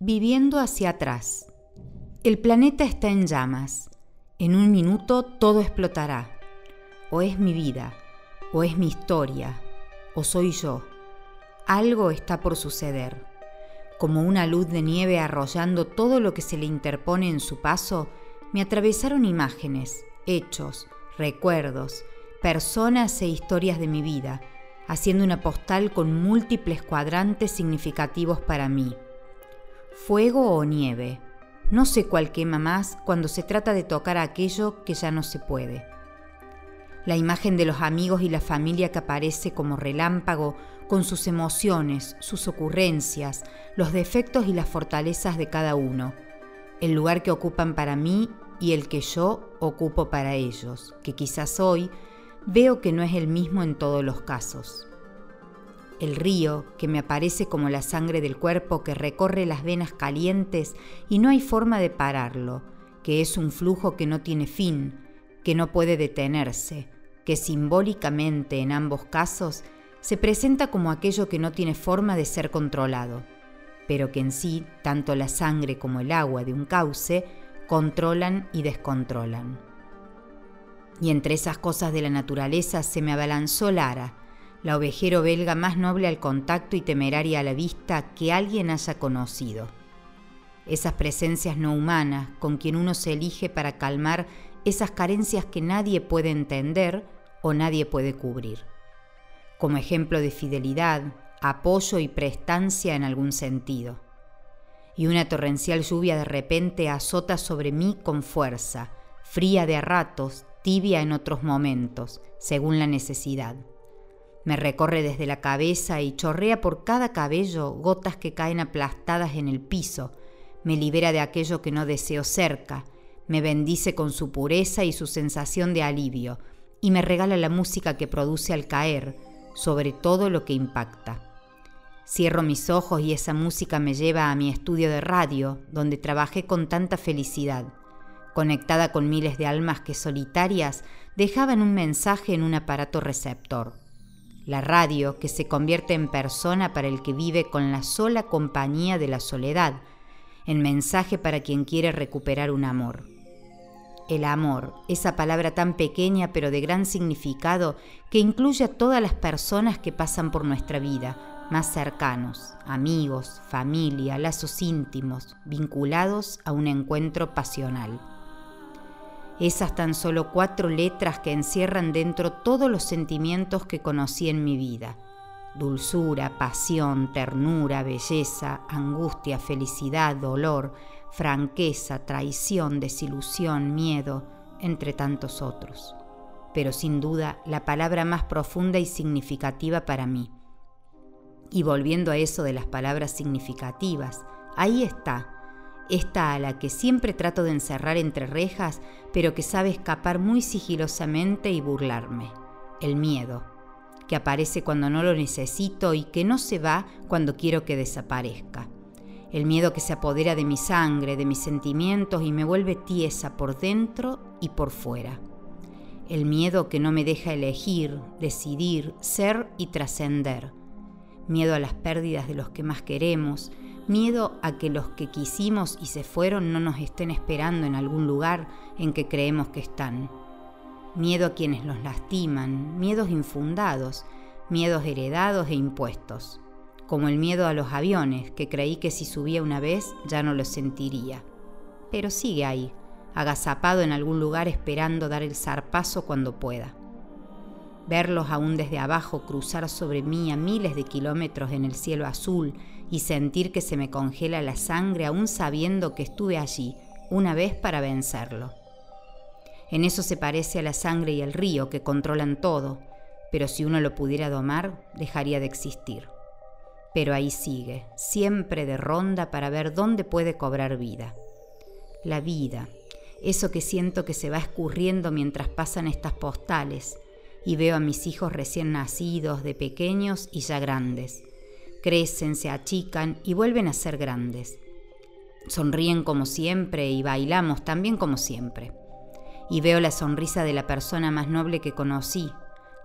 Viviendo hacia atrás. El planeta está en llamas. En un minuto todo explotará. O es mi vida, o es mi historia, o soy yo. Algo está por suceder. Como una luz de nieve arrollando todo lo que se le interpone en su paso, me atravesaron imágenes, hechos, recuerdos, personas e historias de mi vida, haciendo una postal con múltiples cuadrantes significativos para mí. Fuego o nieve. No sé cuál quema más cuando se trata de tocar aquello que ya no se puede. La imagen de los amigos y la familia que aparece como relámpago con sus emociones, sus ocurrencias, los defectos y las fortalezas de cada uno, el lugar que ocupan para mí y el que yo ocupo para ellos, que quizás hoy veo que no es el mismo en todos los casos el río que me aparece como la sangre del cuerpo que recorre las venas calientes y no hay forma de pararlo, que es un flujo que no tiene fin, que no puede detenerse, que simbólicamente en ambos casos se presenta como aquello que no tiene forma de ser controlado, pero que en sí tanto la sangre como el agua de un cauce controlan y descontrolan. Y entre esas cosas de la naturaleza se me abalanzó Lara, la ovejero belga más noble al contacto y temeraria a la vista que alguien haya conocido. Esas presencias no humanas con quien uno se elige para calmar esas carencias que nadie puede entender o nadie puede cubrir. Como ejemplo de fidelidad, apoyo y prestancia en algún sentido. Y una torrencial lluvia de repente azota sobre mí con fuerza, fría de a ratos, tibia en otros momentos, según la necesidad. Me recorre desde la cabeza y chorrea por cada cabello gotas que caen aplastadas en el piso. Me libera de aquello que no deseo cerca. Me bendice con su pureza y su sensación de alivio. Y me regala la música que produce al caer, sobre todo lo que impacta. Cierro mis ojos y esa música me lleva a mi estudio de radio, donde trabajé con tanta felicidad, conectada con miles de almas que solitarias dejaban un mensaje en un aparato receptor la radio que se convierte en persona para el que vive con la sola compañía de la soledad, en mensaje para quien quiere recuperar un amor. El amor, esa palabra tan pequeña pero de gran significado que incluye a todas las personas que pasan por nuestra vida, más cercanos, amigos, familia, lazos íntimos, vinculados a un encuentro pasional. Esas tan solo cuatro letras que encierran dentro todos los sentimientos que conocí en mi vida. Dulzura, pasión, ternura, belleza, angustia, felicidad, dolor, franqueza, traición, desilusión, miedo, entre tantos otros. Pero sin duda la palabra más profunda y significativa para mí. Y volviendo a eso de las palabras significativas, ahí está, esta a la que siempre trato de encerrar entre rejas, pero que sabe escapar muy sigilosamente y burlarme. El miedo, que aparece cuando no lo necesito y que no se va cuando quiero que desaparezca. El miedo que se apodera de mi sangre, de mis sentimientos y me vuelve tiesa por dentro y por fuera. El miedo que no me deja elegir, decidir, ser y trascender. Miedo a las pérdidas de los que más queremos, miedo a que los que quisimos y se fueron no nos estén esperando en algún lugar en que creemos que están. Miedo a quienes los lastiman, miedos infundados, miedos heredados e impuestos, como el miedo a los aviones, que creí que si subía una vez ya no lo sentiría. Pero sigue ahí, agazapado en algún lugar esperando dar el zarpazo cuando pueda. Verlos aún desde abajo cruzar sobre mí a miles de kilómetros en el cielo azul y sentir que se me congela la sangre aún sabiendo que estuve allí una vez para vencerlo. En eso se parece a la sangre y el río que controlan todo, pero si uno lo pudiera domar, dejaría de existir. Pero ahí sigue, siempre de ronda para ver dónde puede cobrar vida. La vida, eso que siento que se va escurriendo mientras pasan estas postales, y veo a mis hijos recién nacidos, de pequeños y ya grandes, crecen, se achican y vuelven a ser grandes. Sonríen como siempre y bailamos también como siempre. Y veo la sonrisa de la persona más noble que conocí,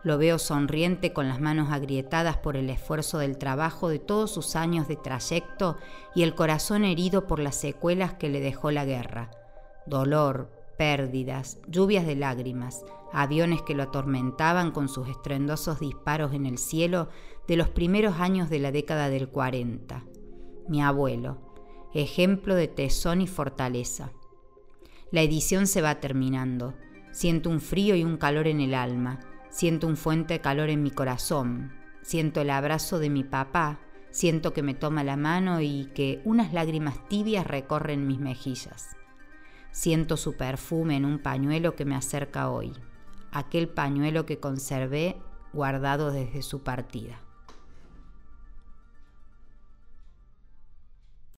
Lo veo sonriente con las manos agrietadas por el esfuerzo del trabajo de todos sus años de trayecto y el corazón herido por las secuelas que le dejó la guerra. Dolor, pérdidas, lluvias de lágrimas, aviones que lo atormentaban con sus estruendosos disparos en el cielo de los primeros años de la década del 40. Mi abuelo, ejemplo de tesón y fortaleza. La edición se va terminando. Siento un frío y un calor en el alma Siento un fuente de calor en mi corazón, siento el abrazo de mi papá, siento que me toma la mano y que unas lágrimas tibias recorren mis mejillas. Siento su perfume en un pañuelo que me acerca hoy, aquel pañuelo que conservé guardado desde su partida.